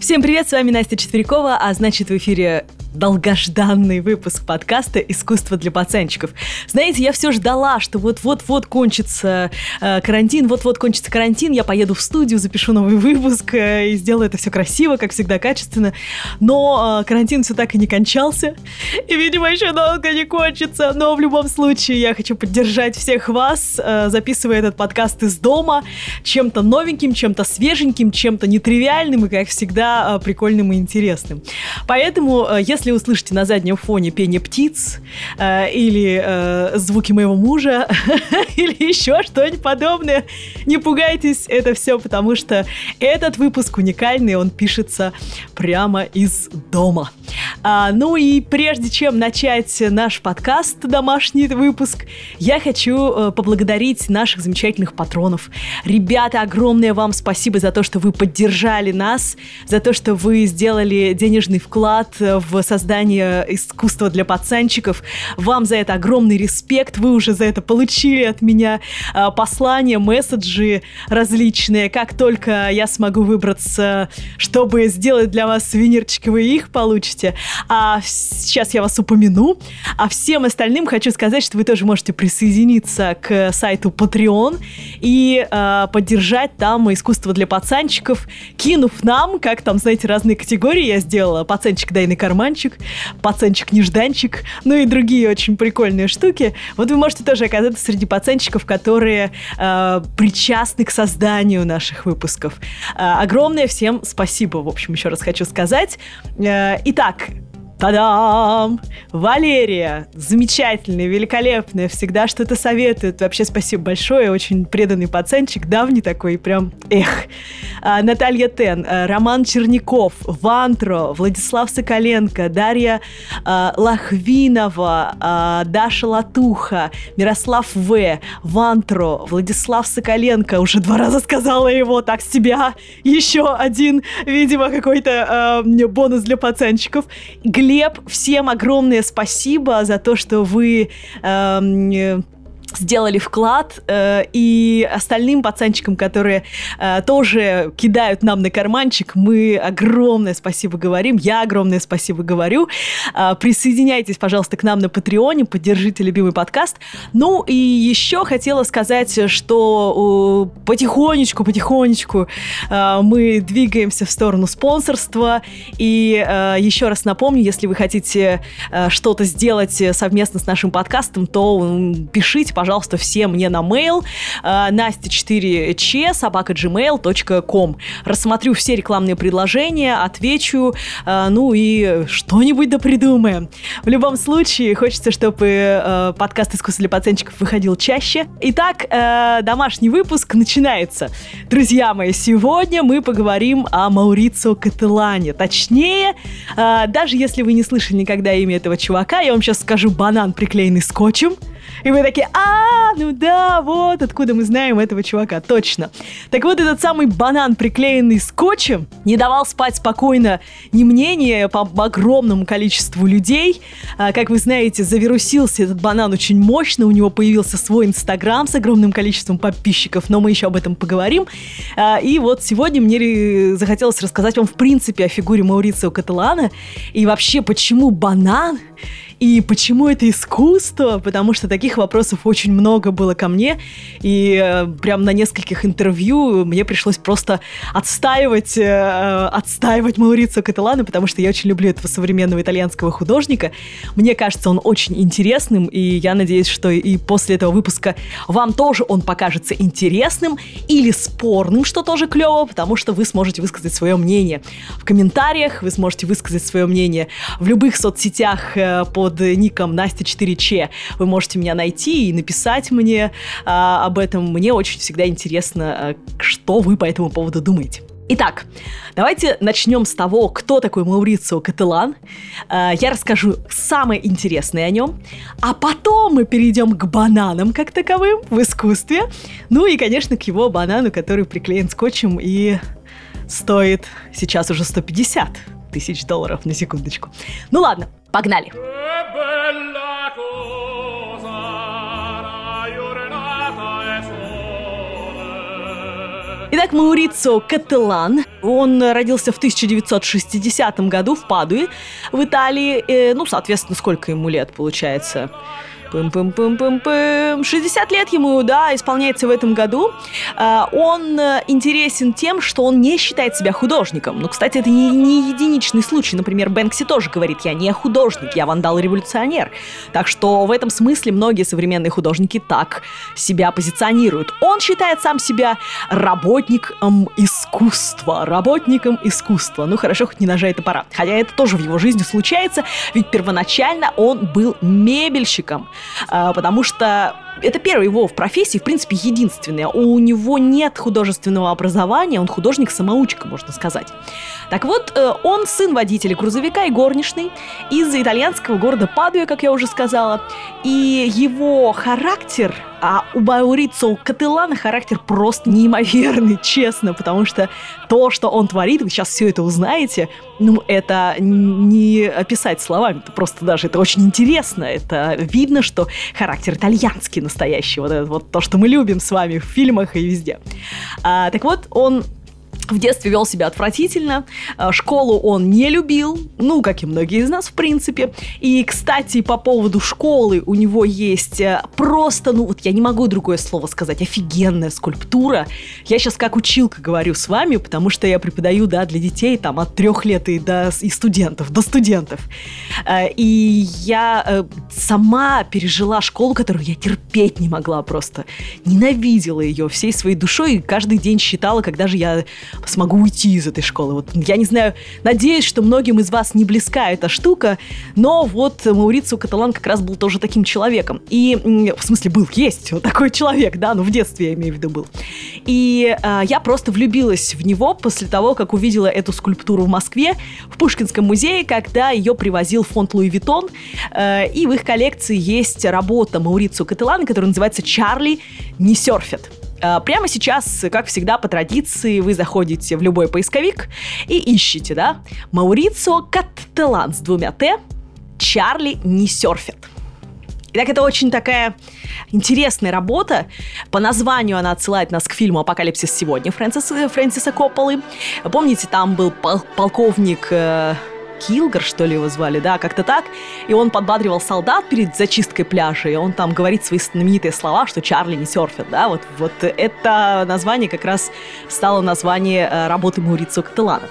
Всем привет, с вами Настя Четверякова, а значит в эфире долгожданный выпуск подкаста «Искусство для пацанчиков». Знаете, я все ждала, что вот-вот-вот кончится э, карантин, вот-вот кончится карантин, я поеду в студию, запишу новый выпуск э, и сделаю это все красиво, как всегда, качественно. Но э, карантин все так и не кончался, и, видимо, еще долго не кончится. Но в любом случае я хочу поддержать всех вас, э, записывая этот подкаст из дома, чем-то новеньким, чем-то свеженьким, чем-то нетривиальным и, как всегда, э, прикольным и интересным. Поэтому, э, если услышите на заднем фоне пение птиц э, или э, звуки моего мужа или еще что-нибудь подобное, не пугайтесь, это все потому, что этот выпуск уникальный, он пишется прямо из дома. А, ну и прежде чем начать наш подкаст, домашний выпуск, я хочу э, поблагодарить наших замечательных патронов. Ребята, огромное вам спасибо за то, что вы поддержали нас, за то, что вы сделали денежный вклад в создание искусства для пацанчиков. Вам за это огромный респект. Вы уже за это получили от меня э, послания, месседжи различные. Как только я смогу выбраться, чтобы сделать для вас сувенирчики, вы их получите. А сейчас я вас упомяну. А всем остальным хочу сказать, что вы тоже можете присоединиться к сайту Patreon и э, поддержать там искусство для пацанчиков, кинув нам, как там, знаете, разные категории я сделала. Пацанчик, дай на карманчик пацанчик, пацанчик-нежданчик, ну и другие очень прикольные штуки. Вот вы можете тоже оказаться среди пацанчиков, которые э, причастны к созданию наших выпусков. Э, огромное всем спасибо, в общем, еще раз хочу сказать. Э, итак, Та-дам! Валерия, замечательная, великолепная, всегда что-то советует. Вообще спасибо большое, очень преданный пацанчик, давний такой, прям эх. А, Наталья Тен, а, Роман Черняков, Вантро, Владислав Соколенко, Дарья а, Лахвинова, а, Даша Латуха, Мирослав В, Вантро, Владислав Соколенко, уже два раза сказала его, так с тебя еще один, видимо, какой-то э, бонус для пацанчиков. Глеб Глеб, всем огромное спасибо за то, что вы э, сделали вклад, э, и остальным пацанчикам, которые э, тоже кидают нам на карманчик, мы огромное спасибо говорим, я огромное спасибо говорю. Э, присоединяйтесь, пожалуйста, к нам на Патреоне, поддержите любимый подкаст. Ну и еще хотела сказать, что потихонечку, потихонечку мы двигаемся в сторону спонсорства, и еще раз напомню, если вы хотите что-то сделать совместно с нашим подкастом, то пишите, пожалуйста, все мне на mail э, настя4ч собака. Рассмотрю все рекламные предложения, отвечу, э, ну и что-нибудь да придумаем. В любом случае, хочется, чтобы э, подкаст «Искусство для пацанчиков» выходил чаще. Итак, домашний выпуск начинается. Друзья мои, сегодня мы поговорим о Маурицио Кателане. Точнее, даже если вы не слышали никогда имя этого чувака, я вам сейчас скажу банан, приклеенный скотчем. И вы такие, а, ну да, вот откуда мы знаем этого чувака, точно. Так вот, этот самый банан, приклеенный скотчем, не давал спать спокойно ни мнение по огромному количеству людей. А, как вы знаете, завирусился этот банан очень мощно, у него появился свой инстаграм с огромным количеством подписчиков, но мы еще об этом поговорим. А, и вот сегодня мне захотелось рассказать вам в принципе о фигуре Маурицио Каталана и вообще, почему банан и почему это искусство? Потому что таких вопросов очень много было ко мне. И э, прям на нескольких интервью мне пришлось просто отстаивать, э, отстаивать Маурицио Каталана, потому что я очень люблю этого современного итальянского художника. Мне кажется, он очень интересным, и я надеюсь, что и после этого выпуска вам тоже он покажется интересным или спорным, что тоже клево, потому что вы сможете высказать свое мнение в комментариях, вы сможете высказать свое мнение в любых соцсетях э, под ником Настя4Ч. Вы можете меня найти и написать мне а, об этом. Мне очень всегда интересно, а, что вы по этому поводу думаете. Итак, давайте начнем с того, кто такой Маурицио Кателан. А, я расскажу самое интересное о нем, а потом мы перейдем к бананам как таковым в искусстве. Ну и, конечно, к его банану, который приклеен скотчем и стоит сейчас уже 150 тысяч долларов на секундочку. Ну ладно, погнали. Итак, Маурицо Кателан. Он родился в 1960 году в Падуе, в Италии. Э, ну, соответственно, сколько ему лет получается? Пым-пым-пым-пым-пым. 60 лет ему, да, исполняется в этом году. А, он э, интересен тем, что он не считает себя художником. Ну, кстати, это не, не единичный случай. Например, Бэнкси тоже говорит, я не художник, я вандал-революционер. Так что в этом смысле многие современные художники так себя позиционируют. Он считает сам себя работником искусства. Работником искусства. Ну, хорошо, хоть не ножа это пора. Хотя это тоже в его жизни случается, ведь первоначально он был мебельщиком. А, потому что это первый его в профессии, в принципе, единственный. У него нет художественного образования, он художник-самоучка, можно сказать. Так вот, э, он сын водителя грузовика и горничный из итальянского города Падуя, как я уже сказала. И его характер, а у Баурицо Кателана характер просто неимоверный, честно, потому что то, что он творит, вы сейчас все это узнаете, ну, это не описать словами, это просто даже, это очень интересно, это видно, что характер итальянский настоящий, вот, это, вот то, что мы любим с вами в фильмах и везде. А, так вот, он в детстве вел себя отвратительно, э, школу он не любил, ну, как и многие из нас, в принципе. И, кстати, по поводу школы у него есть э, просто, ну, вот я не могу другое слово сказать, офигенная скульптура. Я сейчас как училка говорю с вами, потому что я преподаю, да, для детей там от трех лет и до и студентов, до студентов. Э, и я сама пережила школу, которую я терпеть не могла просто. Ненавидела ее всей своей душой и каждый день считала, когда же я смогу уйти из этой школы. Вот я не знаю, надеюсь, что многим из вас не близка эта штука, но вот Маурицио Каталан как раз был тоже таким человеком. И, в смысле, был, есть вот такой человек, да, ну в детстве я имею в виду был. И э, я просто влюбилась в него после того, как увидела эту скульптуру в Москве, в Пушкинском музее, когда ее привозил фонд Луи Виттон, э, и в их коллекции есть работа Маурицио Каттелана, которая называется «Чарли не сёрфит». А, прямо сейчас, как всегда, по традиции, вы заходите в любой поисковик и ищете, да, Маурицио Каттелан с двумя Т, Чарли не серфит. Итак, это очень такая интересная работа. По названию она отсылает нас к фильму «Апокалипсис сегодня» Фрэнсиса, Фрэнсиса Копполы. Помните, там был пол полковник э, Килгар, что ли его звали, да, как-то так. И он подбадривал солдат перед зачисткой пляжа, и он там говорит свои знаменитые слова, что Чарли не серфит, да, вот, вот это название как раз стало название э, работы Маурицио Кателана.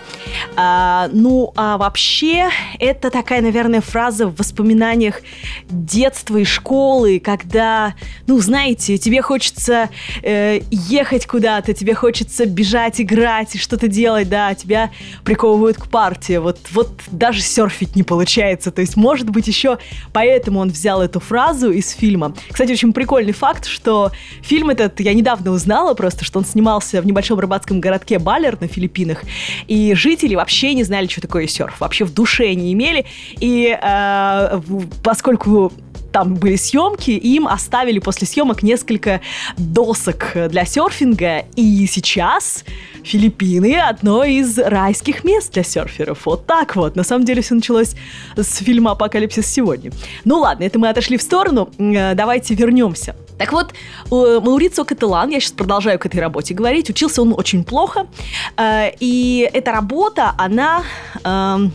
А, ну, а вообще, это такая, наверное, фраза в воспоминаниях детства и школы, когда, ну, знаете, тебе хочется э, ехать куда-то, тебе хочется бежать, играть и что-то делать, да, тебя приковывают к партии. Вот, вот даже серфить не получается. То есть, может быть, еще поэтому он взял эту фразу из фильма. Кстати, очень прикольный факт, что фильм этот, я недавно узнала просто, что он снимался в небольшом рыбацком городке Балер на Филиппинах, и жители вообще не знали, что такое серф, вообще в душе не имели, и э, поскольку там были съемки, им оставили после съемок несколько досок для серфинга, и сейчас Филиппины одно из райских мест для серферов. Вот так вот. На самом деле все началось с фильма «Апокалипсис сегодня». Ну ладно, это мы отошли в сторону. Э, давайте вернемся. Так вот, Маурицио Кателан, я сейчас продолжаю к этой работе говорить, учился он очень плохо, э, и эта работа, она эм,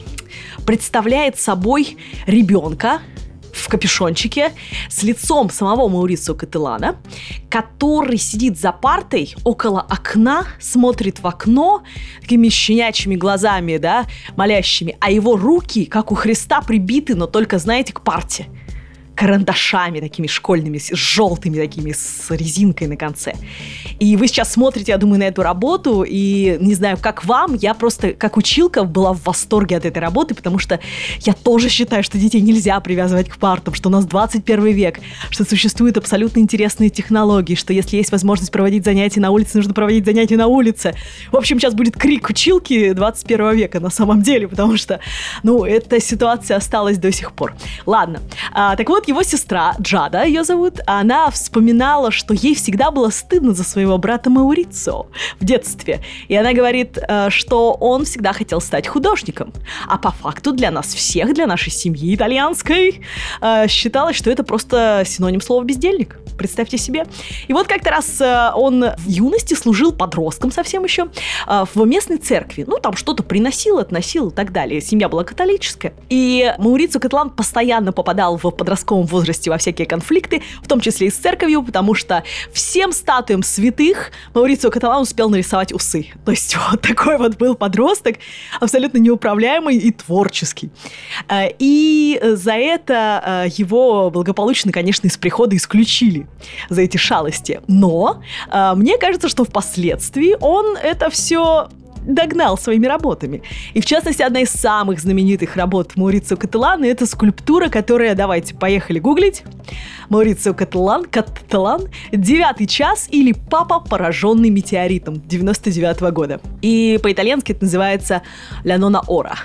представляет собой ребенка, в капюшончике с лицом самого Маурицио Кателана, который сидит за партой около окна, смотрит в окно такими щенячьими глазами, да, молящими, а его руки, как у Христа, прибиты, но только, знаете, к парте карандашами такими школьными, с желтыми такими, с резинкой на конце. И вы сейчас смотрите, я думаю, на эту работу, и не знаю, как вам, я просто, как училка, была в восторге от этой работы, потому что я тоже считаю, что детей нельзя привязывать к партам, что у нас 21 век, что существуют абсолютно интересные технологии, что если есть возможность проводить занятия на улице, нужно проводить занятия на улице. В общем, сейчас будет крик училки 21 века на самом деле, потому что, ну, эта ситуация осталась до сих пор. Ладно, а, так вот, вот его сестра, Джада ее зовут, она вспоминала, что ей всегда было стыдно за своего брата Маурицо в детстве. И она говорит, э, что он всегда хотел стать художником. А по факту для нас всех, для нашей семьи итальянской, э, считалось, что это просто синоним слова «бездельник». Представьте себе. И вот как-то раз э, он в юности служил подростком совсем еще э, в местной церкви. Ну, там что-то приносил, относил и так далее. Семья была католическая. И Маурицио Катлан постоянно попадал в подростковом возрасте во всякие конфликты, в том числе и с церковью, потому что всем статуям святых Маурицио Каталан успел нарисовать усы. То есть вот такой вот был подросток, абсолютно неуправляемый и творческий. Э, и за это его благополучно, конечно, из прихода исключили за эти шалости. Но мне кажется, что впоследствии он это все догнал своими работами. И в частности, одна из самых знаменитых работ Маурицио Каталана – это скульптура, которая, давайте, поехали гуглить. Маурицио Каталан, Каталан, «Девятый час» или «Папа, пораженный метеоритом» 99 -го года. И по-итальянски это называется «Ля нона ора».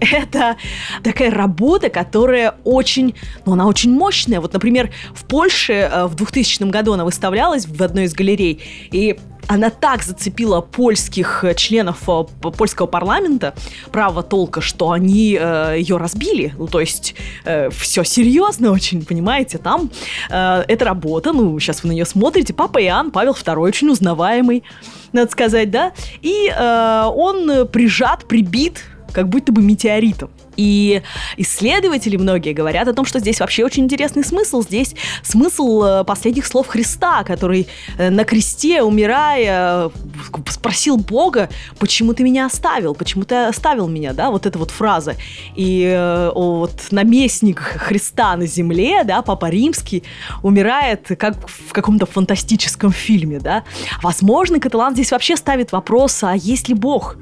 Это такая работа, которая очень, ну, она очень мощная. Вот, например, в Польше э, в 2000 году она выставлялась в одной из галерей, и она так зацепила польских э, членов э, польского парламента право толка, что они э, ее разбили. Ну, то есть э, все серьезно очень, понимаете? Там э, эта работа, ну, сейчас вы на нее смотрите, Папа Иоанн Павел II очень узнаваемый, надо сказать, да? И э, он прижат, прибит как будто бы метеоритом. И исследователи многие говорят о том, что здесь вообще очень интересный смысл. Здесь смысл э, последних слов Христа, который э, на кресте, умирая, спросил Бога, почему ты меня оставил, почему ты оставил меня, да, вот эта вот фраза. И э, вот наместник Христа на земле, да, Папа Римский, умирает как в каком-то фантастическом фильме, да. Возможно, Каталан здесь вообще ставит вопрос, а есть ли Бог?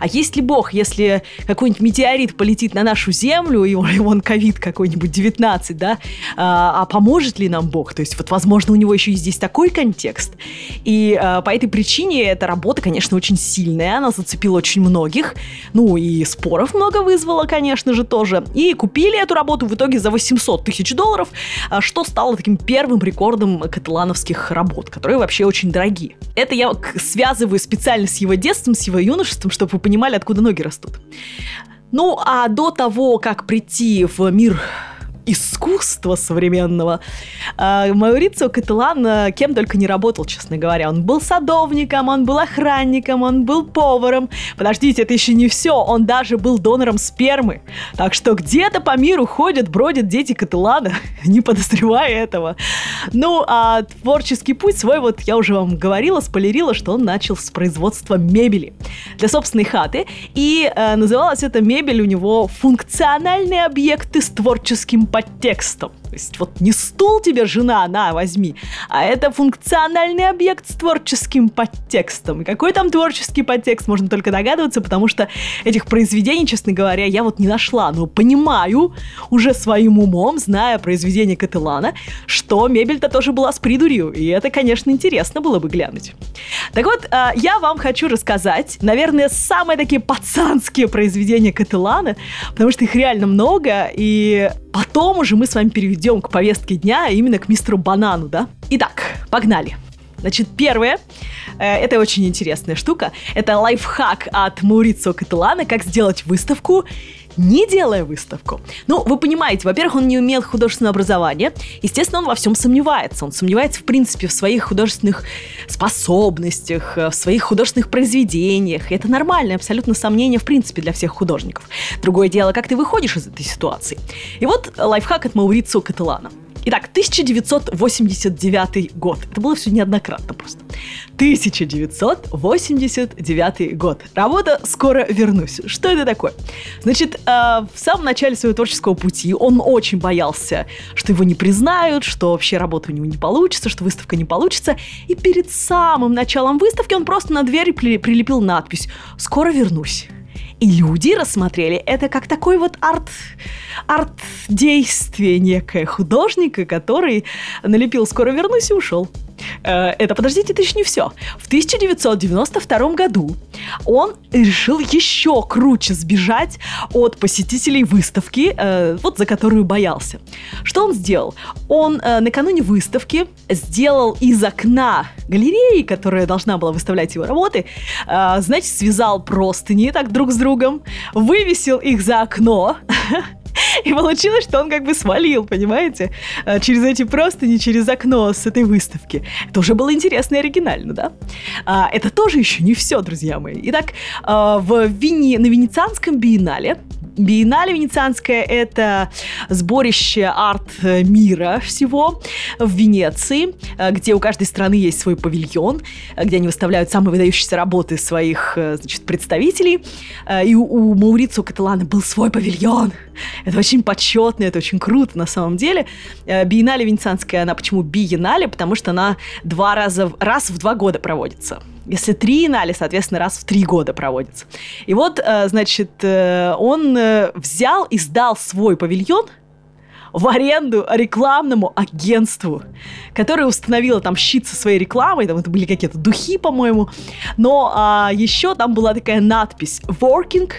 А есть ли Бог, если какой-нибудь метеорит полетит на нашу Землю, и он ковид какой-нибудь 19, да, а, а поможет ли нам Бог? То есть вот, возможно, у него еще и здесь такой контекст. И а, по этой причине эта работа, конечно, очень сильная, она зацепила очень многих, ну и споров много вызвала, конечно же, тоже. И купили эту работу в итоге за 800 тысяч долларов, а, что стало таким первым рекордом каталановских работ, которые вообще очень дорогие. Это я связываю специально с его детством, с его юношеством, чтобы вы понимали, откуда ноги растут. Ну, а до того, как прийти в мир искусства современного. А, Маурицио Каталан а, кем только не работал, честно говоря. Он был садовником, он был охранником, он был поваром. Подождите, это еще не все. Он даже был донором спермы. Так что где-то по миру ходят, бродят дети Каталана, не подозревая этого. Ну, а творческий путь свой, вот я уже вам говорила, спойлерила, что он начал с производства мебели для собственной хаты. И э, называлась эта мебель у него «Функциональные объекты с творческим подтекстом». То есть вот не стул тебе жена, на, возьми, а это функциональный объект с творческим подтекстом. И какой там творческий подтекст, можно только догадываться, потому что этих произведений, честно говоря, я вот не нашла. Но понимаю уже своим умом, зная произведение Кателана, что мебель-то тоже была с придурью. И это, конечно, интересно было бы глянуть. Так вот, а, я вам хочу рассказать, наверное, самые такие пацанские произведения Кателана, потому что их реально много, и потом уже мы с вами перейдем к повестке дня, а именно к мистеру Банану, да? Итак, погнали. Значит, первое, э, это очень интересная штука, это лайфхак от Маурицио Каталана, как сделать выставку не делая выставку. Ну, вы понимаете, во-первых, он не имел художественного образования. Естественно, он во всем сомневается. Он сомневается, в принципе, в своих художественных способностях, в своих художественных произведениях. И это нормальное абсолютно сомнение, в принципе, для всех художников. Другое дело, как ты выходишь из этой ситуации. И вот лайфхак от Маурицио Каталана. Итак, 1989 год. Это было все неоднократно просто. 1989 год. Работа «Скоро вернусь». Что это такое? Значит, э, в самом начале своего творческого пути он очень боялся, что его не признают, что вообще работа у него не получится, что выставка не получится. И перед самым началом выставки он просто на двери прилепил надпись «Скоро вернусь». И люди рассмотрели это как такой вот арт, арт-действие некое художника, который налепил «Скоро вернусь» и ушел. Э, это, подождите, это еще не все. В 1992 году он решил еще круче сбежать от посетителей выставки, э, вот за которую боялся. Что он сделал? Он э, накануне выставки сделал из окна галереи, которая должна была выставлять его работы, значит, связал простыни так друг с другом, вывесил их за окно, И получилось, что он как бы свалил, понимаете, э, через эти простыни, через окно с этой выставки. Это уже было интересно и оригинально, да? А, это тоже еще не все, друзья мои. Итак, а, в Вене, на Венецианском биеннале Биеннале Венецианское – это сборище арт-мира всего в Венеции, э, где у каждой страны есть свой павильон, э, где они выставляют самые выдающиеся работы своих э, значит, представителей. И у, у Каталана был свой павильон. Это очень почетно, это очень круто на самом деле. Биеннале Венецианская, она почему биеннале? Потому что она два раза, раз в два года проводится. Если три инале, соответственно, раз в три года проводится. И вот, э, значит, э, он э, взял и сдал свой павильон в аренду рекламному агентству, которое установило там щит со своей рекламой, там это были какие-то духи, по-моему, но а, еще там была такая надпись «Working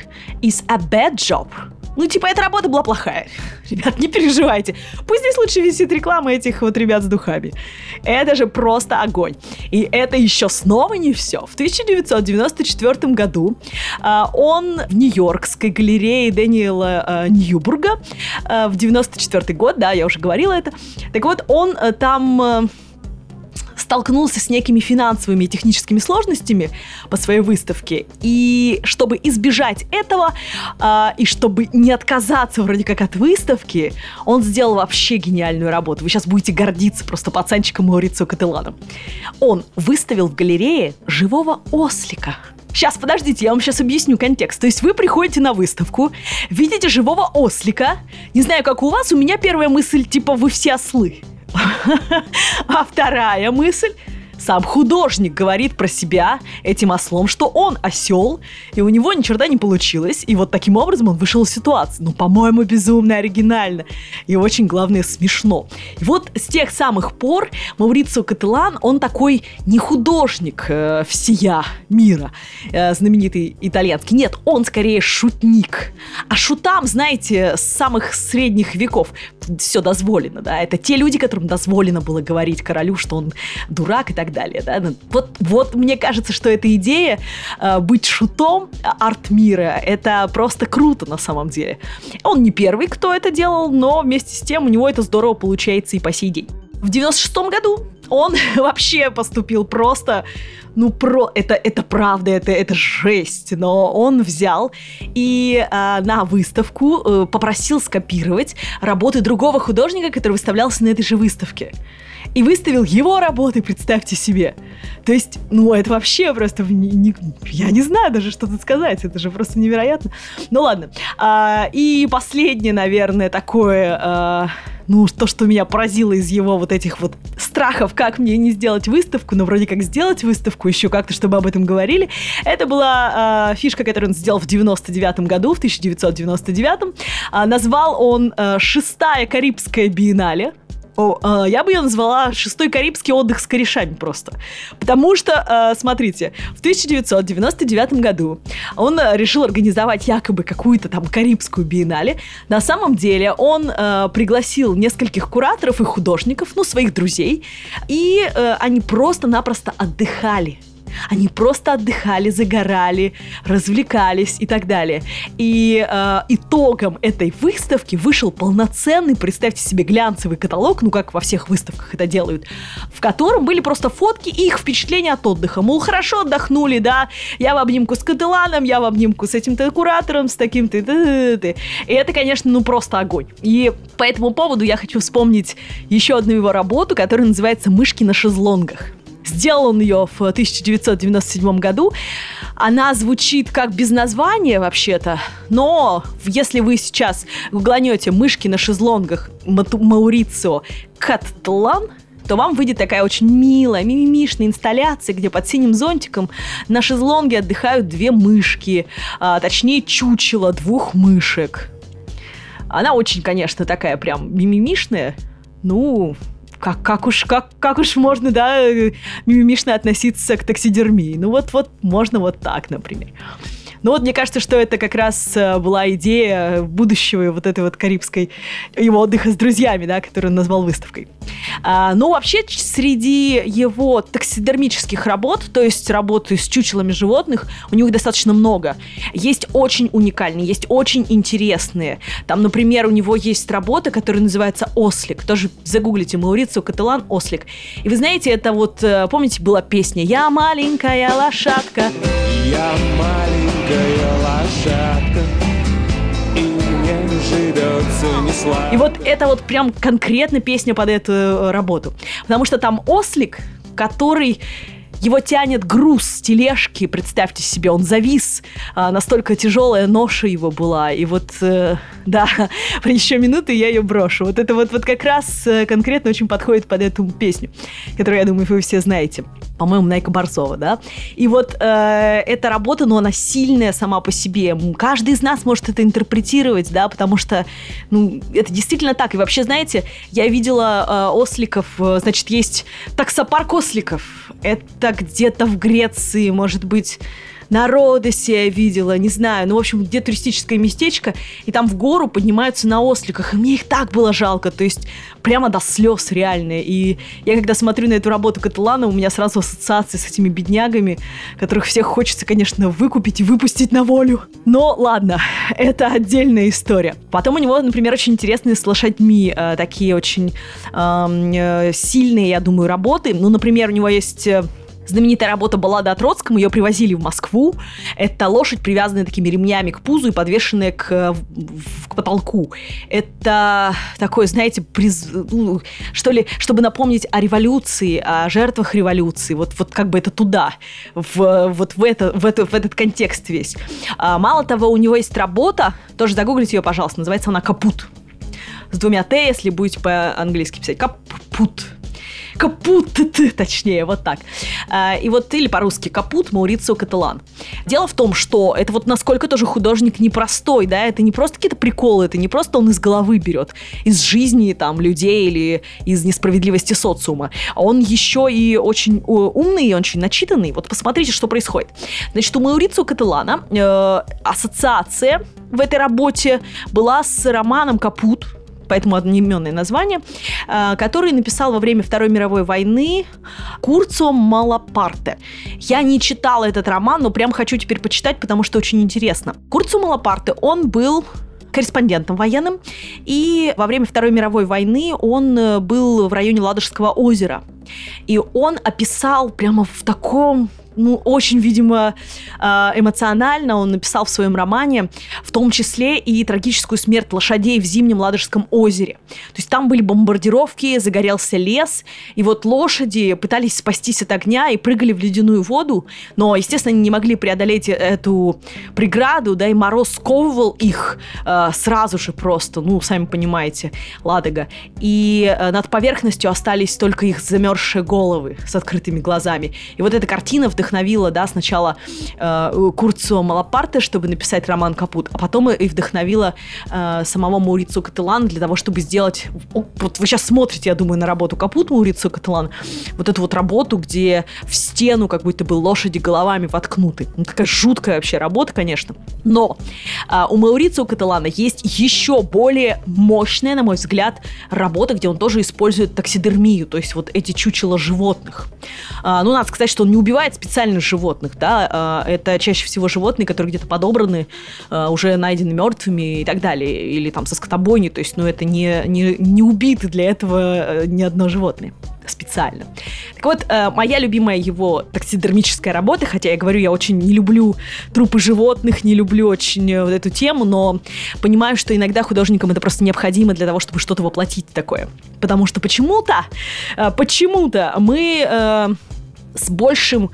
is a bad job». Ну, типа, эта работа была плохая. Ребят, не переживайте. Пусть здесь лучше висит реклама этих вот ребят с духами. Это же просто огонь. И это еще снова не все. В 1994 году э, он в Нью-Йоркской галерее Дэниела э, Ньюбурга э, в 94 год, да, я уже говорила это. Так вот, он э, там... Э, столкнулся с некими финансовыми и техническими сложностями по своей выставке. И чтобы избежать этого, э, и чтобы не отказаться вроде как от выставки, он сделал вообще гениальную работу. Вы сейчас будете гордиться просто пацанчиком Маурицио Кателаном. Он выставил в галерее живого ослика. Сейчас, подождите, я вам сейчас объясню контекст. То есть вы приходите на выставку, видите живого ослика. Не знаю, как у вас, у меня первая мысль, типа, вы все ослы. А вторая мысль сам художник говорит про себя этим ослом, что он осел, и у него ни черта не получилось. И вот таким образом он вышел из ситуации. Ну, по-моему, безумно оригинально. И очень, главное, смешно. И вот с тех самых пор Маурицио Кателан, он такой не художник э, всея мира, э, знаменитый итальянский. Нет, он скорее шутник. А шутам, знаете, с самых средних веков все дозволено, да. Это те люди, которым дозволено было говорить королю, что он дурак и так далее. Да? Ну, вот, вот мне кажется, что эта идея э, быть шутом арт-мира, это просто круто на самом деле. Он не первый, кто это делал, но вместе с тем у него это здорово получается и по сей день. В 96 году он вообще поступил просто, ну, про, это, это правда, это, это жесть, но он взял и э, на выставку э, попросил скопировать работы другого художника, который выставлялся на этой же выставке и выставил его работы, представьте себе. То есть, ну, это вообще просто... Не, не, я не знаю даже, что тут сказать. Это же просто невероятно. Ну, ладно. А, и последнее, наверное, такое... А, ну, то, что меня поразило из его вот этих вот страхов, как мне не сделать выставку, но вроде как сделать выставку еще как-то, чтобы об этом говорили, это была э, фишка, которую он сделал в 99 году, в 1999. Э, назвал он э, «Шестая Карибская биеннале», о, э, я бы ее назвала «Шестой карибский отдых с корешами» просто. Потому что, э, смотрите, в 1999 году он решил организовать якобы какую-то там карибскую биеннале. На самом деле он э, пригласил нескольких кураторов и художников, ну, своих друзей, и э, они просто-напросто отдыхали они просто отдыхали, загорали, развлекались и так далее. И э, итогом этой выставки вышел полноценный, представьте себе, глянцевый каталог, ну как во всех выставках это делают, в котором были просто фотки и их впечатления от отдыха. Мол, хорошо отдохнули, да, я в обнимку с Кателаном, я в обнимку с этим-то куратором, с таким-то. И это, конечно, ну просто огонь. И по этому поводу я хочу вспомнить еще одну его работу, которая называется «Мышки на шезлонгах». Сделал он ее в 1997 году. Она звучит как без названия вообще-то, но если вы сейчас гугланете «Мышки на шезлонгах Маурицио Каттлан», то вам выйдет такая очень милая, мимимишная инсталляция, где под синим зонтиком на шезлонге отдыхают две мышки, а, точнее чучело двух мышек. Она очень, конечно, такая прям мимимишная. Ну, как, как, уж, как, как уж можно, да, мимимишно относиться к таксидермии? Ну вот, вот можно вот так, например. Но вот мне кажется, что это как раз э, была идея будущего вот этой вот карибской его отдыха с друзьями, да, который он назвал выставкой. А, но вообще среди его таксидермических работ, то есть работы с чучелами животных, у него их достаточно много. Есть очень уникальные, есть очень интересные. Там, например, у него есть работа, которая называется «Ослик». Тоже загуглите Маурицио Каталан «Ослик». И вы знаете, это вот, э, помните, была песня «Я маленькая лошадка». Я маленькая лошадка и вот это вот прям конкретно песня под эту э, работу. Потому что там ослик, который его тянет груз с тележки, представьте себе, он завис, а, настолько тяжелая ноша его была. И вот, э, да, еще минуты я ее брошу. Вот это вот, вот как раз э, конкретно очень подходит под эту песню, которую, я думаю, вы все знаете по-моему, Найка Борцова, да. И вот э, эта работа, ну, она сильная сама по себе. Каждый из нас может это интерпретировать, да, потому что, ну, это действительно так. И вообще, знаете, я видела э, осликов, э, значит, есть таксопарк осликов. Это где-то в Греции, может быть, на Родосе я видела, не знаю, ну, в общем, где туристическое местечко, и там в гору поднимаются на осликах, и мне их так было жалко, то есть прямо до слез реально. И я когда смотрю на эту работу Каталана, у меня сразу ассоциации с этими беднягами, которых всех хочется, конечно, выкупить и выпустить на волю. Но ладно, это отдельная история. Потом у него, например, очень интересные с лошадьми, э, такие очень э, сильные, я думаю, работы. Ну, например, у него есть э, знаменитая работа «Баллада о Троцком», ее привозили в Москву. Это лошадь, привязанная такими ремнями к пузу и подвешенная к, к потолку. Это такое, знаете, приз... ну, что ли, чтобы напомнить о революции, о жертвах революции. Вот, вот как бы это туда, в, вот в, это, в, это, в этот контекст весь. А, мало того, у него есть работа, тоже загуглите ее, пожалуйста, называется она «Капут». С двумя «т», если будете по-английски писать. «Капут» капут, точнее, вот так. А, и вот или по-русски капут Маурицио Каталан. Дело в том, что это вот насколько тоже художник непростой, да, это не просто какие-то приколы, это не просто он из головы берет, из жизни там людей или из несправедливости социума, он еще и очень умный и очень начитанный. Вот посмотрите, что происходит. Значит, у Маурицио Каталана э, ассоциация в этой работе была с романом «Капут», поэтому одноименное название, э, который написал во время Второй мировой войны Курцо Малапарте. Я не читала этот роман, но прям хочу теперь почитать, потому что очень интересно. Курцо Малапарте, он был корреспондентом военным, и во время Второй мировой войны он э, был в районе Ладожского озера. И он описал прямо в таком ну, очень, видимо, а, эмоционально он написал в своем романе, в том числе и трагическую смерть лошадей в зимнем Ладожском озере. То есть там были бомбардировки, загорелся лес, и вот лошади пытались спастись от огня и прыгали в ледяную воду, но, естественно, они не могли преодолеть эту преграду, да, и мороз сковывал их э, сразу же просто, ну, сами понимаете, Ладога. И э, над поверхностью остались только их замерзшие головы с открытыми глазами. И вот эта картина в вдохновила, да, сначала э, Курцо Малапарте, чтобы написать роман «Капут», а потом и вдохновила э, самого Маурицу Каталана для того, чтобы сделать... Вот вы сейчас смотрите, я думаю, на работу «Капут» Маурицу Каталан, вот эту вот работу, где в стену как будто бы лошади головами воткнуты. Ну, такая жуткая вообще работа, конечно. Но э, у Маурицу Каталана есть еще более мощная, на мой взгляд, работа, где он тоже использует таксидермию, то есть вот эти чучела животных. Э, ну, надо сказать, что он не убивает специально специальных животных, да, а, это чаще всего животные, которые где-то подобраны, а, уже найдены мертвыми и так далее, или там со скотобойни, то есть, ну, это не, не, не убиты для этого э, ни одно животное специально. Так вот, э, моя любимая его таксидермическая работа, хотя я говорю, я очень не люблю трупы животных, не люблю очень э, вот эту тему, но понимаю, что иногда художникам это просто необходимо для того, чтобы что-то воплотить такое. Потому что почему-то, почему-то мы с большим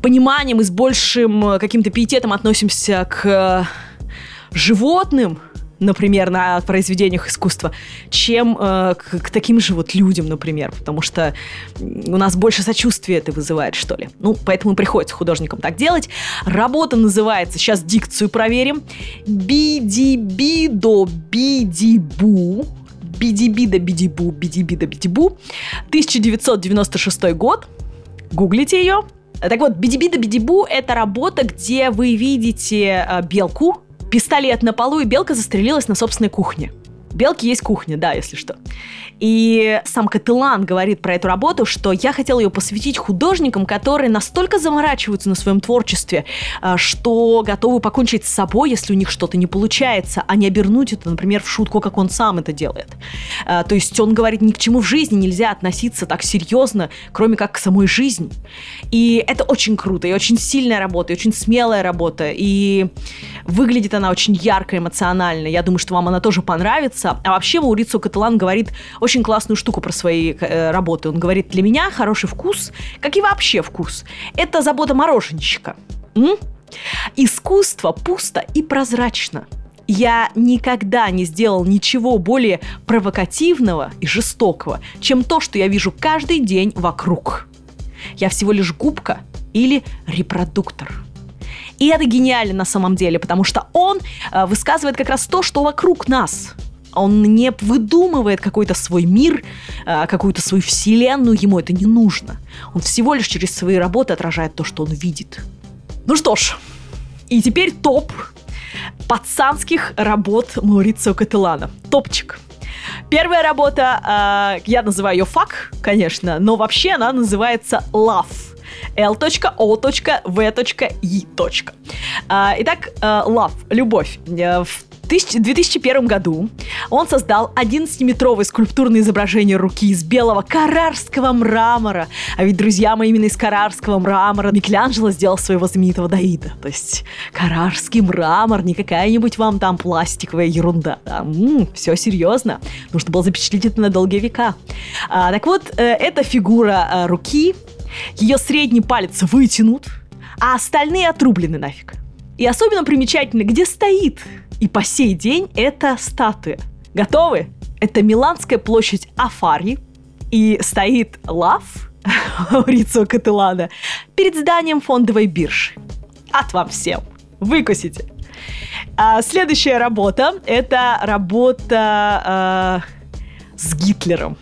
пониманием и с большим э, каким-то пиететом относимся к э, животным, например, на произведениях искусства, чем э, к, к таким же вот людям, например, потому что у нас больше сочувствия это вызывает, что ли. Ну, поэтому приходится художникам так делать. Работа называется, сейчас дикцию проверим, «Бидибидо бидибу», «Бидибида бидибу», «Бидибида бидибу», 1996 год, гуглите ее, Так вот, Бидибида Бидибу — это работа, где вы видите э, белку, пистолет на полу, и белка застрелилась на собственной кухне. Белки есть кухня, да, если что. И сам Катылан говорит про эту работу, что я хотел ее посвятить художникам, которые настолько заморачиваются на своем творчестве, а, что готовы покончить с собой, если у них что-то не получается, а не обернуть это, например, в шутку, как он сам это делает. А, то есть он говорит, ни к чему в жизни нельзя относиться так серьезно, кроме как к самой жизни. И это очень круто, и очень сильная работа, и очень смелая работа, и выглядит она очень ярко, эмоционально. Я думаю, что вам она тоже понравится. А вообще Маурицио Каталан говорит очень классную штуку про свои э, работы. Он говорит, для меня хороший вкус, как и вообще вкус, это забота мороженщика. М? Искусство пусто и прозрачно. Я никогда не сделал ничего более провокативного и жестокого, чем то, что я вижу каждый день вокруг. Я всего лишь губка или репродуктор. И это гениально на самом деле, потому что он э, высказывает как раз то, что вокруг нас – он не выдумывает какой-то свой мир, а, какую-то свою вселенную, ему это не нужно. Он всего лишь через свои работы отражает то, что он видит. Ну что ж, и теперь топ пацанских работ Маурицио Кателана. Топчик. Первая работа, э, я называю ее фак, конечно, но вообще она называется Love. L.O.V.E. Итак, love, любовь. Э, в 2001 году он создал 11-метровое скульптурное изображение руки из белого карарского мрамора. А ведь, друзья мои, именно из карарского мрамора Микеланджело сделал своего знаменитого Давида. То есть карарский мрамор, не какая-нибудь вам там пластиковая ерунда. Да, м-м, все серьезно. Нужно было запечатлеть это на долгие века. А, так вот, э, эта фигура э, руки, ее средний палец вытянут, а остальные отрублены нафиг. И особенно примечательно, где стоит и по сей день это статуя. Готовы? Это Миланская площадь Афари. И стоит лав Рицио Кателана перед зданием фондовой биржи. От вам всем. Выкусите. А, следующая работа – это работа э, с Гитлером.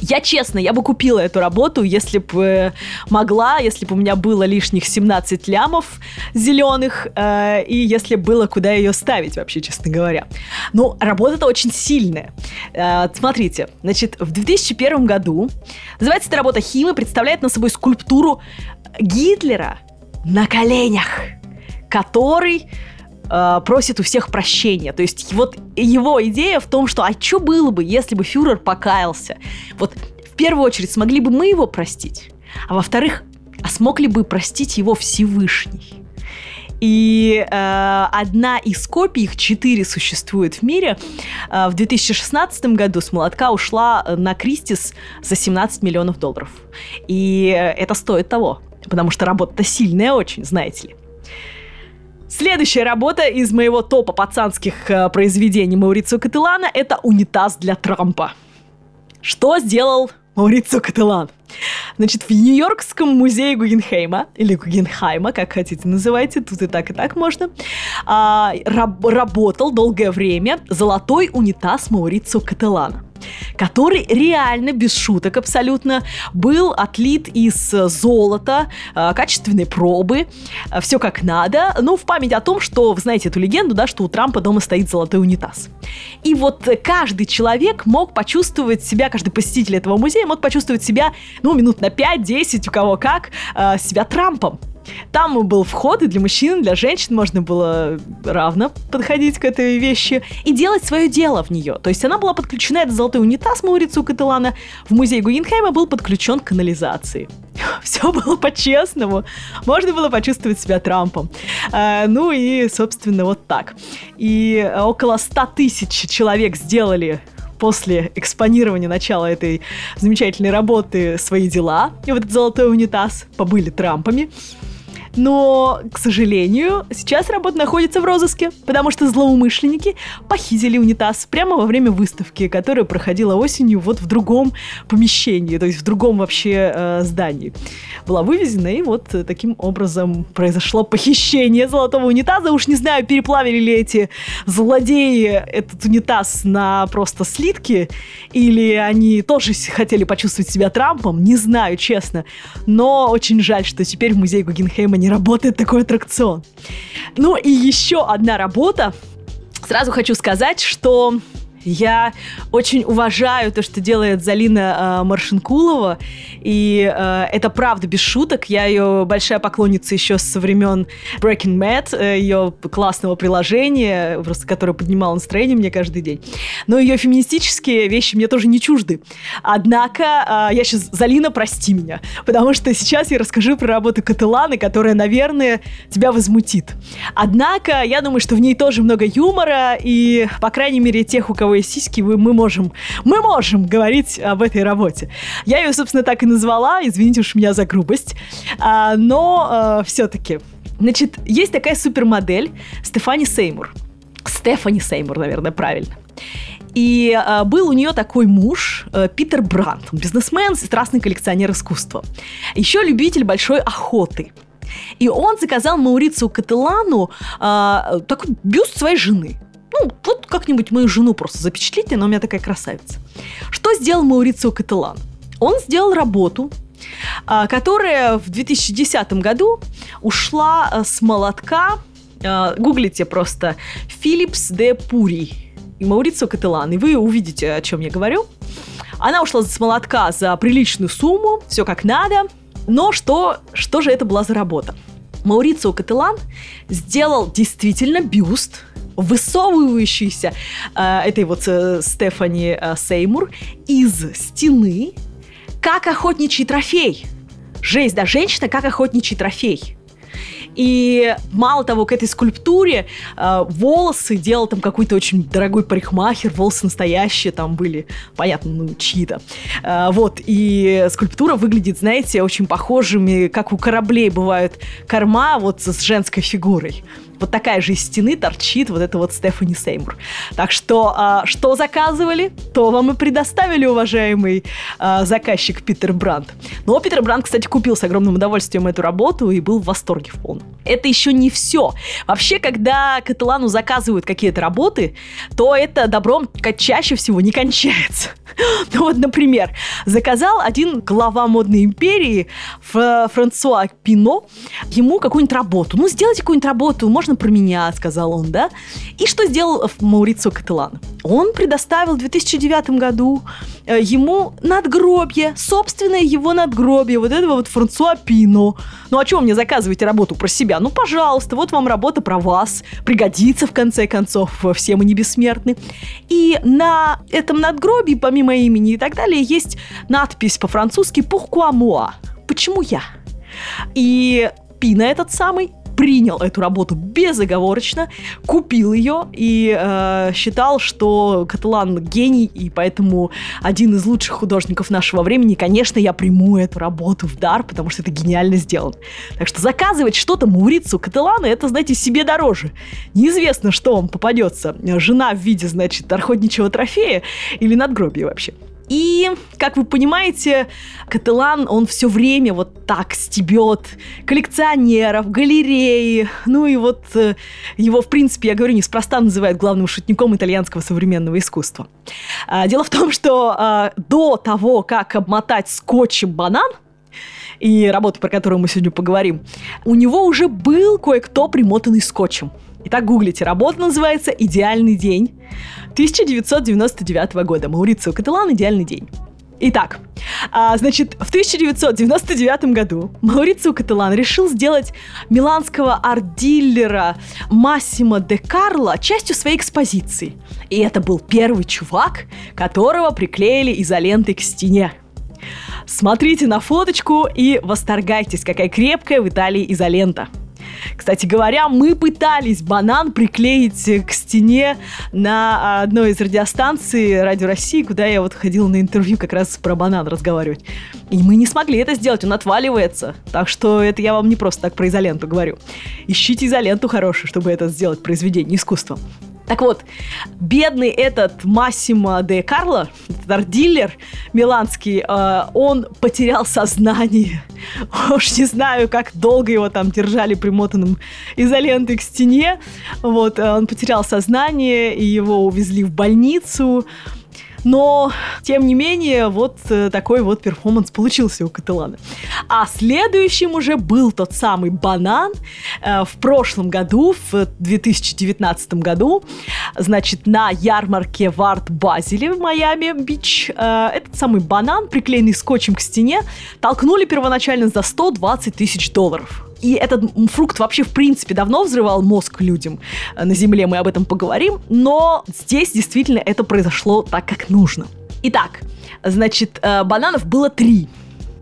Я честно, я бы купила эту работу, если бы э, могла, если бы у меня было лишних 17 лямов зеленых, э, и если было куда ее ставить, вообще, честно говоря. Ну, работа-то очень сильная. Э, смотрите, значит, в 2001 году называется эта работа Химы, представляет на собой скульптуру Гитлера на коленях, который э, просит у всех прощения. То есть вот его идея в том, что а что было бы, если бы фюрер покаялся? Вот в первую очередь смогли бы мы его простить, а во-вторых, а смог ли бы простить его Всевышний? И э, одна из копий, их четыре существует в мире, э, в 2016 году с молотка ушла на Кристис за 17 миллионов долларов. И это стоит того, потому что работа сильная очень, знаете ли. Следующая работа из моего топа пацанских э, произведений Маурицио Кателана – это «Унитаз для Трампа». Что сделал Маурицио Кателан? Значит, в Нью-Йоркском музее Гугенхейма, или Гугенхайма, как хотите называйте, тут и так, и так можно, а, раб- работал долгое время золотой унитаз Маурицио Кателана который реально, без шуток абсолютно, был отлит из золота, э, качественной пробы, все как надо, ну, в память о том, что, вы знаете эту легенду, да, что у Трампа дома стоит золотой унитаз. И вот каждый человек мог почувствовать себя, каждый посетитель этого музея мог почувствовать себя, ну, минут на 5-10, у кого как, э, себя Трампом. Там был вход и для мужчин, и для женщин можно было равно подходить к этой вещи и делать свое дело в нее. То есть она была подключена, этот золотой унитаз Маурицу Каталана в музей Гугенхайма был подключен к канализации. Все было по-честному. Можно было почувствовать себя Трампом. А, ну и, собственно, вот так. И около 100 тысяч человек сделали после экспонирования начала этой замечательной работы свои дела. И вот этот золотой унитаз побыли Трампами. Но, к сожалению, сейчас работа находится в розыске, потому что злоумышленники похитили унитаз прямо во время выставки, которая проходила осенью вот в другом помещении, то есть в другом вообще э, здании. Была вывезена, и вот таким образом произошло похищение золотого унитаза. Уж не знаю, переплавили ли эти злодеи этот унитаз на просто слитки, или они тоже хотели почувствовать себя Трампом, не знаю, честно. Но очень жаль, что теперь в музее Гугенхейма не работает такой аттракцион. Ну и еще одна работа. Сразу хочу сказать, что я очень уважаю то, что делает Залина э, Маршинкулова, и э, это правда без шуток. Я ее большая поклонница еще со времен Breaking Mad, э, ее классного приложения, просто которое поднимало настроение мне каждый день. Но ее феминистические вещи мне тоже не чужды. Однако, э, я сейчас, Залина, прости меня, потому что сейчас я расскажу про работу Кателаны, которая, наверное, тебя возмутит. Однако, я думаю, что в ней тоже много юмора, и, по крайней мере, тех, у кого есть сиськи, мы можем, мы можем говорить об этой работе. Я ее, собственно, так и назвала, извините уж меня за грубость, а, но а, все-таки. Значит, есть такая супермодель Стефани Сеймур. Стефани Сеймур, наверное, правильно. И э, был у нее такой муж, э, Питер Брандт, бизнесмен, страстный коллекционер искусства. Еще любитель большой охоты. И он заказал Маурицу Кателану э, такой бюст своей жены. Ну, вот как-нибудь мою жену просто запечатлите, она у меня такая красавица. Что сделал Маурицио Кателан? Он сделал работу, а, которая в 2010 году ушла а, с молотка, а, гуглите просто, Philips де Пури и Маурицио Кателан, и вы увидите, о чем я говорю. Она ушла с молотка за приличную сумму, все как надо, но что, что же это была за работа? Маурицио Кателан сделал действительно бюст высовывающийся э, этой вот э, Стефани э, Сеймур из стены, как охотничий трофей. Жесть, да, женщина как охотничий трофей. И мало того, к этой скульптуре э, волосы делал там какой-то очень дорогой парикмахер, волосы настоящие там были, понятно, ну, чьи-то. Э, вот, и скульптура выглядит, знаете, очень похожими, как у кораблей бывают корма вот с женской фигурой вот такая же из стены торчит вот это вот Стефани Сеймур. Так что, а, что заказывали, то вам и предоставили, уважаемый а, заказчик Питер Брандт. Но Питер Брандт, кстати, купил с огромным удовольствием эту работу и был в восторге в полном. Это еще не все. Вообще, когда Каталану заказывают какие-то работы, то это добром чаще всего не кончается. Ну вот, например, заказал один глава модной империи Франсуа Пино ему какую-нибудь работу. Ну, сделайте какую-нибудь работу, можно про меня, сказал он, да? И что сделал Маурицио Кателан? Он предоставил в 2009 году э, ему надгробье, собственное его надгробье, вот этого вот Франсуа Пино. Ну, а чем мне заказываете работу про себя? Ну, пожалуйста, вот вам работа про вас. Пригодится, в конце концов, все мы не бессмертны. И на этом надгробии, помимо имени и так далее, есть надпись по-французски «Pourquoi moi?» Почему я? И Пина этот самый принял эту работу безоговорочно, купил ее и э, считал, что Каталан гений, и поэтому один из лучших художников нашего времени. Конечно, я приму эту работу в дар, потому что это гениально сделано. Так что заказывать что-то Маурицу Каталана, это, знаете, себе дороже. Неизвестно, что вам попадется. Жена в виде, значит, охотничьего трофея или надгробия вообще. И, как вы понимаете, Кателан, он все время вот так стебет коллекционеров, галереи. Ну и вот э, его, в принципе, я говорю, неспроста называют главным шутником итальянского современного искусства. А, дело в том, что а, до того, как обмотать скотчем банан, и работу, про которую мы сегодня поговорим, у него уже был кое-кто примотанный скотчем. Итак, гуглите. Работа называется «Идеальный день». 1999 года. Маурицио Каталан «Идеальный день». Итак, а, значит, в 1999 году Маурицио Каталан решил сделать миланского арт-дилера Массимо де Карло частью своей экспозиции. И это был первый чувак, которого приклеили изолентой к стене. Смотрите на фоточку и восторгайтесь, какая крепкая в Италии изолента. Кстати говоря, мы пытались банан приклеить к стене на одной из радиостанций Радио России, куда я вот ходила на интервью как раз про банан разговаривать. И мы не смогли это сделать, он отваливается. Так что это я вам не просто так про изоленту говорю. Ищите изоленту хорошую, чтобы это сделать произведение искусства. Так вот, бедный этот Массимо де Карло, арт-дилер миланский, э, он потерял сознание. Уж не знаю, как долго его там держали примотанным изолентой к стене. Вот, э, он потерял сознание, и его увезли в больницу. Но, тем не менее, вот э, такой вот перформанс получился у Каттелана. А следующим уже был тот самый банан э, в прошлом году, в 2019 году, значит, на ярмарке в Арт-Базеле в Майами-Бич. Э, этот самый банан, приклеенный скотчем к стене, толкнули первоначально за 120 тысяч долларов. И этот фрукт вообще, в принципе, давно взрывал мозг людям э, на Земле, мы об этом поговорим, но здесь действительно это произошло так, как нужно. Итак, значит, э, бананов было три.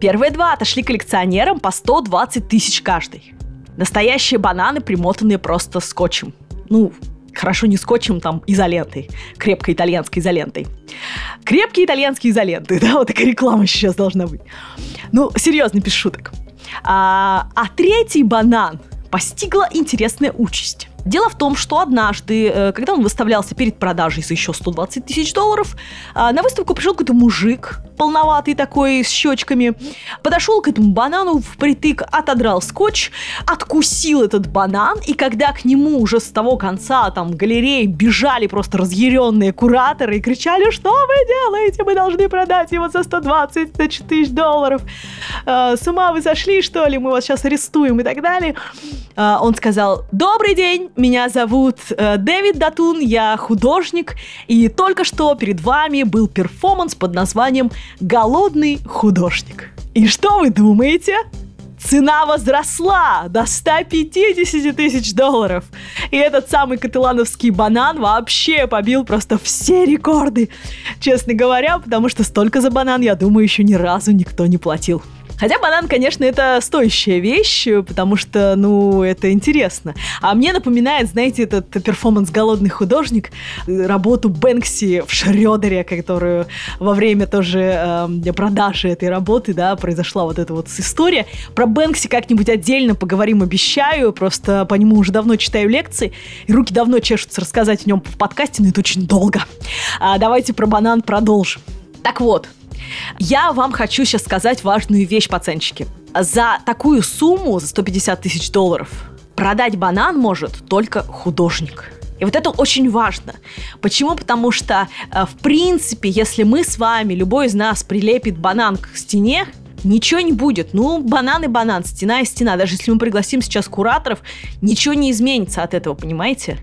Первые два отошли коллекционерам по 120 тысяч каждый. Настоящие бананы, примотанные просто скотчем. Ну, хорошо не скотчем, там, изолентой. Крепкой итальянской изолентой. Крепкие итальянские изоленты, да, вот такая реклама сейчас должна быть. Ну, серьезно, без шуток. А, а третий банан постигла интересная участь. Дело в том, что однажды, э, когда он выставлялся перед продажей за еще 120 тысяч долларов, а, на выставку пришел какой-то мужик, полноватый такой, с щечками, подошел к этому банану впритык, отодрал скотч, откусил этот банан, и когда к нему уже с того конца там галереи бежали просто разъяренные кураторы и кричали, что вы делаете, мы должны продать его за 120 тысяч долларов, э, с ума вы сошли, что ли, мы вас сейчас арестуем и так далее, э, он сказал, добрый день, меня зовут э, Дэвид Датун, я художник, и только что перед вами был перформанс под названием «Голодный художник». И что вы думаете? Цена возросла до 150 тысяч долларов. И этот самый каталановский банан вообще побил просто все рекорды, честно говоря, потому что столько за банан, я думаю, еще ни разу никто не платил. Хотя банан, конечно, это стоящая вещь, потому что, ну, это интересно. А мне напоминает, знаете, этот перформанс «Голодный художник», работу Бэнкси в Шрёдере, которую во время тоже э, продажи этой работы, да, произошла вот эта вот история. Про Бэнкси как-нибудь отдельно поговорим, обещаю, просто по нему уже давно читаю лекции, и руки давно чешутся рассказать о нем в подкасте, но это очень долго. А давайте про банан продолжим. Так вот, я вам хочу сейчас сказать важную вещь, пацанчики. За такую сумму, за 150 тысяч долларов, продать банан может только художник. И вот это очень важно. Почему? Потому что, э, в принципе, если мы с вами, любой из нас прилепит банан к стене, ничего не будет. Ну, банан и банан, стена и стена. Даже если мы пригласим сейчас кураторов, ничего не изменится от этого, понимаете?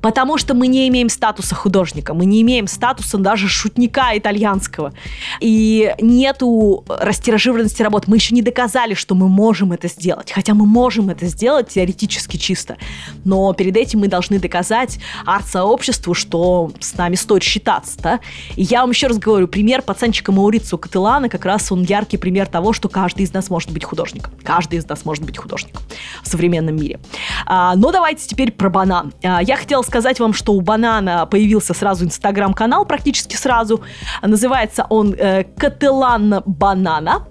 Потому что мы не имеем статуса художника, мы не имеем статуса даже шутника итальянского. И нету растиражированности работ. Мы еще не доказали, что мы можем это сделать. Хотя мы можем это сделать теоретически чисто. Но перед этим мы должны доказать арт-сообществу, что с нами стоит считаться. Да? И я вам еще раз говорю, пример пацанчика Маурицио Кателана, как раз он яркий пример того, что каждый из нас может быть художником. Каждый из нас может быть художником в современном мире. А, но давайте теперь про банан. А, я хотела сказать вам, что у банана появился сразу инстаграм-канал, практически сразу. Называется он э, Кателан Банана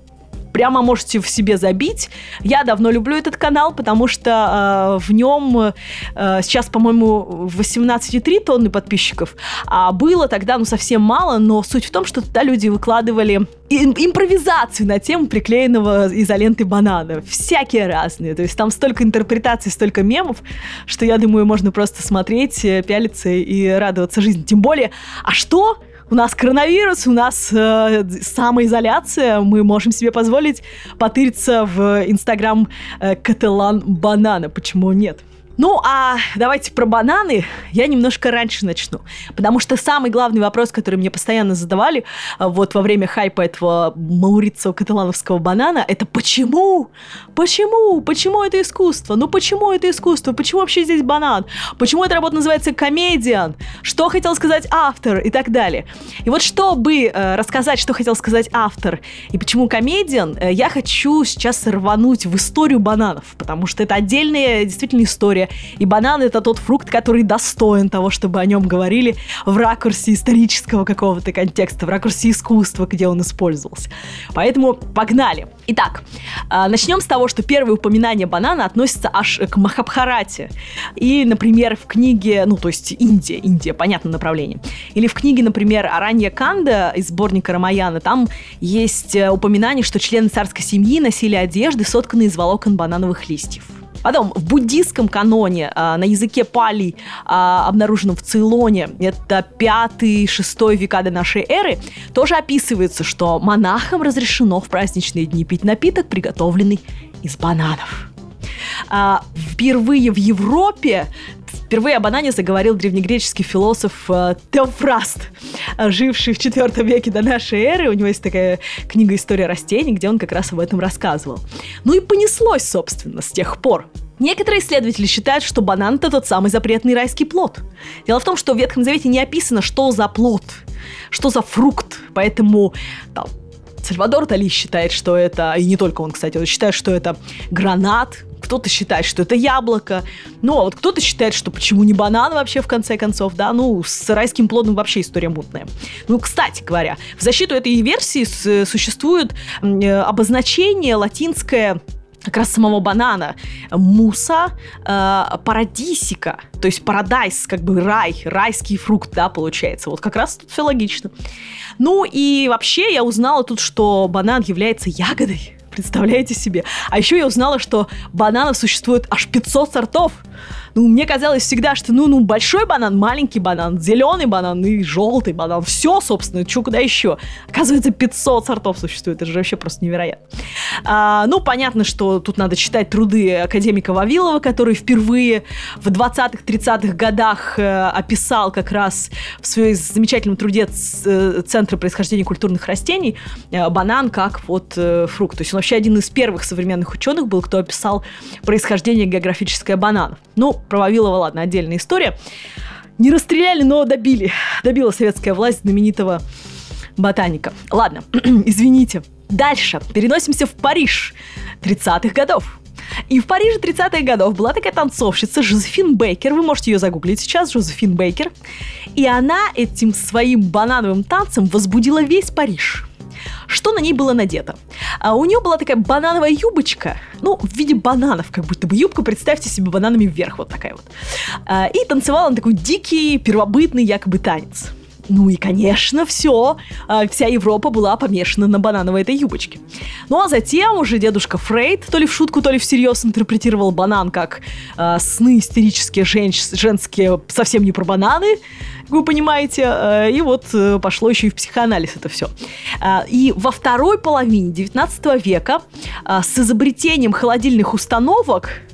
прямо можете в себе забить. Я давно люблю этот канал, потому что э, в нем э, сейчас, по-моему, 18,3 тонны подписчиков, а было тогда, ну, совсем мало, но суть в том, что туда люди выкладывали импровизацию на тему приклеенного изоленты банана. Всякие разные. То есть там столько интерпретаций, столько мемов, что я думаю, можно просто смотреть, э, пялиться и радоваться жизни. Тем более, а что у нас коронавирус, у нас э, самоизоляция, мы можем себе позволить потыриться в Инстаграм э, Каталан Банана. Почему нет? Ну, а давайте про бананы я немножко раньше начну. Потому что самый главный вопрос, который мне постоянно задавали а, вот во время хайпа этого маурицио каталановского банана, это почему? Почему? Почему это искусство? Ну почему это искусство? Почему вообще здесь банан? Почему эта работа называется комедиан? Что хотел сказать автор? И так далее. И вот чтобы э, рассказать, что хотел сказать автор и почему комедиан, э, я хочу сейчас рвануть в историю бананов, потому что это отдельная действительно история и банан это тот фрукт, который достоин того, чтобы о нем говорили в ракурсе исторического какого-то контекста, в ракурсе искусства, где он использовался. Поэтому погнали. Итак, а, начнем с того, что первое упоминание банана относится аж к Махабхарате. И, например, в книге, ну, то есть Индия, Индия, понятно направление. Или в книге, например, Аранья Канда из сборника Рамаяна, там есть э, упоминание, что члены царской семьи носили одежды, сотканные из волокон банановых листьев. Потом, в буддийском каноне а, на языке пали, а, обнаруженном в Цейлоне, это 5-6 века до нашей эры, тоже описывается, что монахам разрешено в праздничные дни пить напиток, приготовленный из бананов. А, впервые в Европе Впервые о банане заговорил древнегреческий философ э, Теофраст, живший в IV веке до нашей эры. У него есть такая книга «История растений», где он как раз об этом рассказывал. Ну и понеслось, собственно, с тех пор. Некоторые исследователи считают, что банан – это тот самый запретный райский плод. Дело в том, что в Ветхом Завете не описано, что за плод, что за фрукт, поэтому там, Сальвадор Дали считает, что это, и не только он, кстати, он считает, что это гранат, кто-то считает, что это яблоко, ну, а вот кто-то считает, что почему не банан вообще, в конце концов, да, ну, с райским плодом вообще история мутная. Ну, кстати говоря, в защиту этой версии существует э, обозначение латинское как раз самого банана. Муса э, парадисика, то есть парадайс, как бы рай, райский фрукт, да, получается. Вот как раз тут все логично. Ну и вообще я узнала тут, что банан является ягодой. Представляете себе? А еще я узнала, что бананов существует аж 500 сортов. Ну, мне казалось всегда, что, ну, ну, большой банан, маленький банан, зеленый банан и желтый банан. Все, собственно, что куда еще. Оказывается, 500 сортов существует. Это же вообще просто невероятно. А, ну, понятно, что тут надо читать труды академика Вавилова, который впервые в 20-х, 30-х годах э, описал как раз в своем замечательном труде э, Центра происхождения культурных растений э, банан как вот э, фрукт. То есть он вообще один из первых современных ученых был, кто описал происхождение географическое бананов. Ну, про Вавилова, ладно, отдельная история. Не расстреляли, но добили. Добила советская власть знаменитого ботаника. Ладно, извините. Дальше. Переносимся в Париж 30-х годов. И в Париже 30-х годов была такая танцовщица Жозефин Бейкер. Вы можете ее загуглить сейчас, Жозефин Бейкер. И она этим своим банановым танцем возбудила весь Париж. Что на ней было надето? А у нее была такая банановая юбочка, ну, в виде бананов, как будто бы юбка, представьте себе бананами вверх, вот такая вот. А, и танцевала она такой дикий, первобытный якобы танец. Ну и, конечно, все, а, вся Европа была помешана на банановой этой юбочке. Ну а затем уже дедушка Фрейд, то ли в шутку, то ли всерьез интерпретировал банан как э, сны истерические женщ- женские, совсем не про бананы, вы понимаете, э, и вот э, пошло еще и в психоанализ это все. А, и во второй половине 19 века с изобретением холодильных установок а,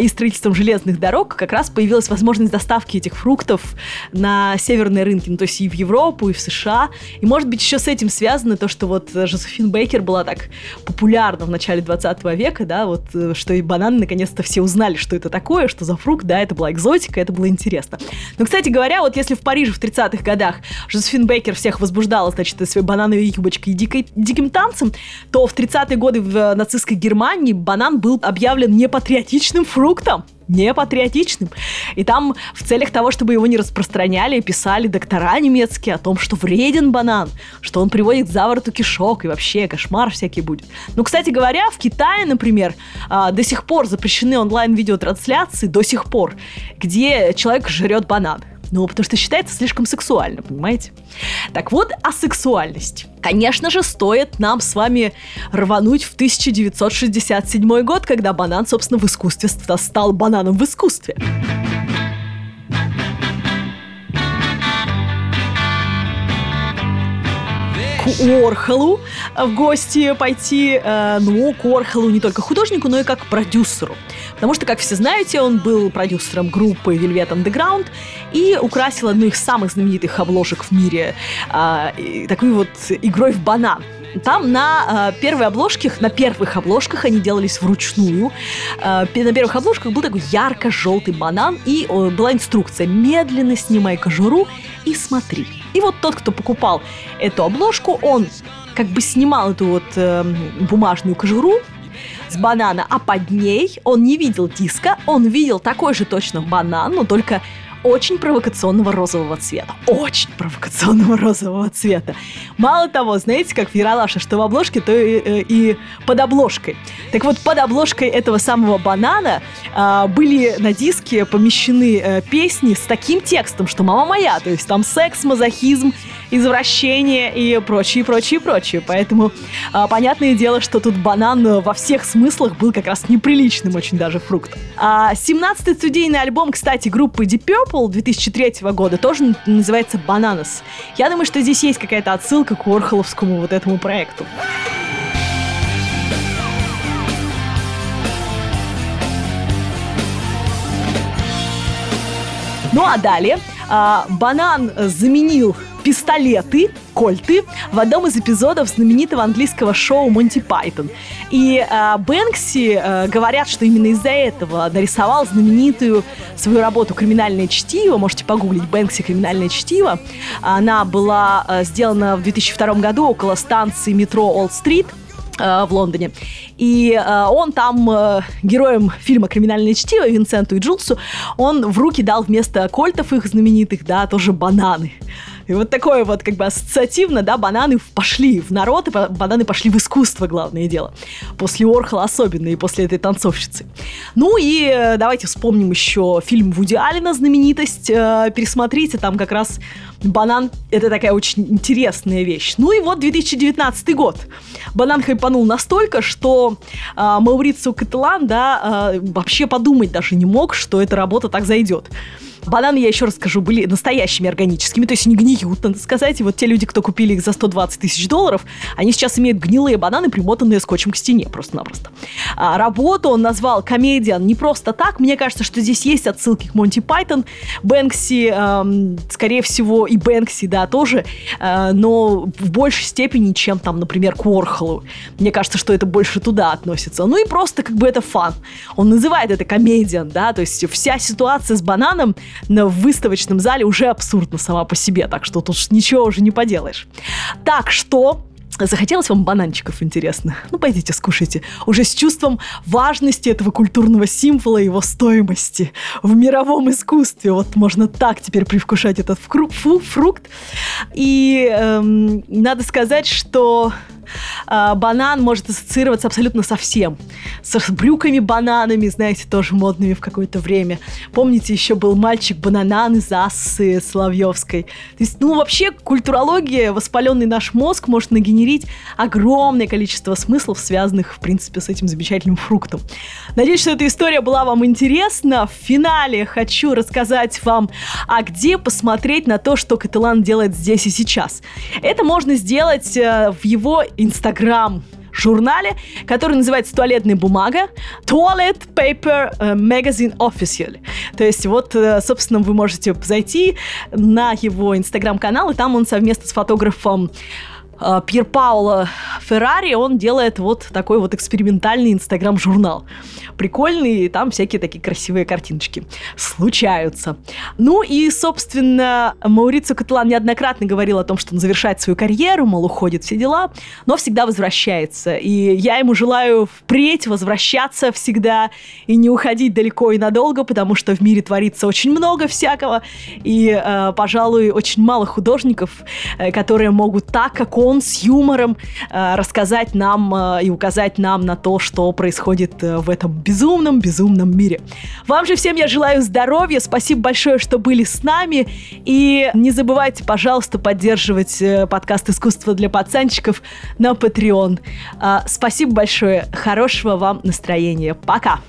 и строительством железных дорог как раз появилась возможность доставки этих фруктов на северные рынки, ну, то есть и в Европу, и в США. И, может быть, еще с этим связано то, что вот Жозефин Бейкер была так популярна в начале 20 века, да, вот, э, что и бананы наконец-то все узнали, что это такое, что за фрукт, да, это была экзотика, это было интересно. Но, кстати говоря, вот если в Париже в 30-х годах Жозефин Бейкер всех возбуждала, значит, своей банановой юбочкой и дикой, диким танцем, то в 30-е годы в нацистской Германии банан был объявлен непатриотичным патриотичным фруктом не патриотичным. И там в целях того, чтобы его не распространяли, писали доктора немецкие о том, что вреден банан, что он приводит к завороту кишок и вообще кошмар всякий будет. Ну, кстати говоря, в Китае, например, а, до сих пор запрещены онлайн-видеотрансляции, до сих пор, где человек жрет банан. Ну, потому что считается слишком сексуально, понимаете? Так вот, о сексуальности. Конечно же, стоит нам с вами рвануть в 1967 год, когда банан, собственно, в искусстве стал бананом в искусстве. к Уорхолу в гости пойти, э, ну, к Уорхолу не только художнику, но и как продюсеру. Потому что, как все знаете, он был продюсером группы Velvet Underground и украсил одну из самых знаменитых обложек в мире э, такой вот игрой в банан. Там на э, первой обложке, на первых обложках они делались вручную. Э, на первых обложках был такой ярко-желтый банан, и э, была инструкция «Медленно снимай кожуру и смотри». И вот тот, кто покупал эту обложку, он как бы снимал эту вот э, бумажную кожуру, с банана, а под ней он не видел диска, он видел такой же точно банан, но только очень провокационного розового цвета. Очень провокационного розового цвета. Мало того, знаете, как в Яралаше, что в обложке, то и, э, и под обложкой. Так вот, под обложкой этого самого банана а, были на диске помещены а, песни с таким текстом, что «Мама моя», то есть там секс, мазохизм, извращение и прочее, прочее, прочее. Поэтому а, понятное дело, что тут банан во всех смыслах был как раз неприличным очень даже фруктом. А, 17-й студийный альбом, кстати, группы Deep Purple 2003 года тоже называется «Bananas». Я думаю, что здесь есть какая-то отсылка к Орхоловскому вот этому проекту. Ну а далее а, Банан заменил пистолеты, кольты в одном из эпизодов знаменитого английского шоу Монти Пайтон. И э, Бэнкси э, говорят, что именно из-за этого нарисовал знаменитую свою работу «Криминальное чтиво». Можете погуглить «Бэнкси. Криминальное чтиво». Она была э, сделана в 2002 году около станции метро Олд-стрит в Лондоне. И э, он там э, героем фильма «Криминальное чтиво» Винсенту и Джулсу, он в руки дал вместо кольтов их знаменитых, да, тоже бананы. И вот такое вот как бы ассоциативно, да, бананы пошли в народ, и бананы пошли в искусство, главное дело. После Орхола особенно, и после этой танцовщицы. Ну и э, давайте вспомним еще фильм Вуди Алина «Знаменитость». Э, пересмотрите, там как раз банан — это такая очень интересная вещь. Ну и вот 2019 год. Банан хайпанул настолько, что э, Маурицио Каталан, да, э, вообще подумать даже не мог, что эта работа так зайдет. Бананы, я еще раз скажу, были настоящими органическими, то есть не гниют, надо сказать. И вот те люди, кто купили их за 120 тысяч долларов, они сейчас имеют гнилые бананы, примотанные скотчем к стене просто-напросто. А работу он назвал комедиан не просто так. Мне кажется, что здесь есть отсылки к Монти Пайтон. Бэнкси, эм, скорее всего, и Бэнкси, да, тоже, э, но в большей степени, чем там, например, к. Мне кажется, что это больше туда относится. Ну и просто как бы это фан. Он называет это комедиан, да, то есть вся ситуация с бананом в выставочном зале уже абсурдна сама по себе, так что тут ничего уже не поделаешь. Так что Захотелось вам бананчиков, интересно? Ну, пойдите, скушайте. Уже с чувством важности этого культурного символа и его стоимости в мировом искусстве. Вот можно так теперь привкушать этот фрукт. И эм, надо сказать, что банан может ассоциироваться абсолютно со всем. С брюками-бананами, знаете, тоже модными в какое-то время. Помните, еще был мальчик-бананан из Ассы Соловьевской. То есть, ну, вообще, культурология, воспаленный наш мозг может нагенерить огромное количество смыслов, связанных, в принципе, с этим замечательным фруктом. Надеюсь, что эта история была вам интересна. В финале хочу рассказать вам, а где посмотреть на то, что Каталан делает здесь и сейчас. Это можно сделать э, в его Инстаграм журнале, который называется «Туалетная бумага» Toilet Paper э, Magazine Official. То есть вот, э, собственно, вы можете зайти на его инстаграм-канал, и там он совместно с фотографом Пьер Пауло Феррари, он делает вот такой вот экспериментальный инстаграм-журнал прикольный, и там всякие такие красивые картиночки случаются. Ну и, собственно, Маурицо Каталан неоднократно говорил о том, что он завершает свою карьеру, мол, уходит все дела, но всегда возвращается. И я ему желаю впредь возвращаться всегда и не уходить далеко и надолго, потому что в мире творится очень много всякого, и, э, пожалуй, очень мало художников, э, которые могут так, как он, с юмором э, рассказать нам э, и указать нам на то, что происходит э, в этом безумном-безумном мире. Вам же всем я желаю здоровья, спасибо большое, что были с нами, и не забывайте, пожалуйста, поддерживать подкаст «Искусство для пацанчиков» на Patreon. Спасибо большое, хорошего вам настроения. Пока!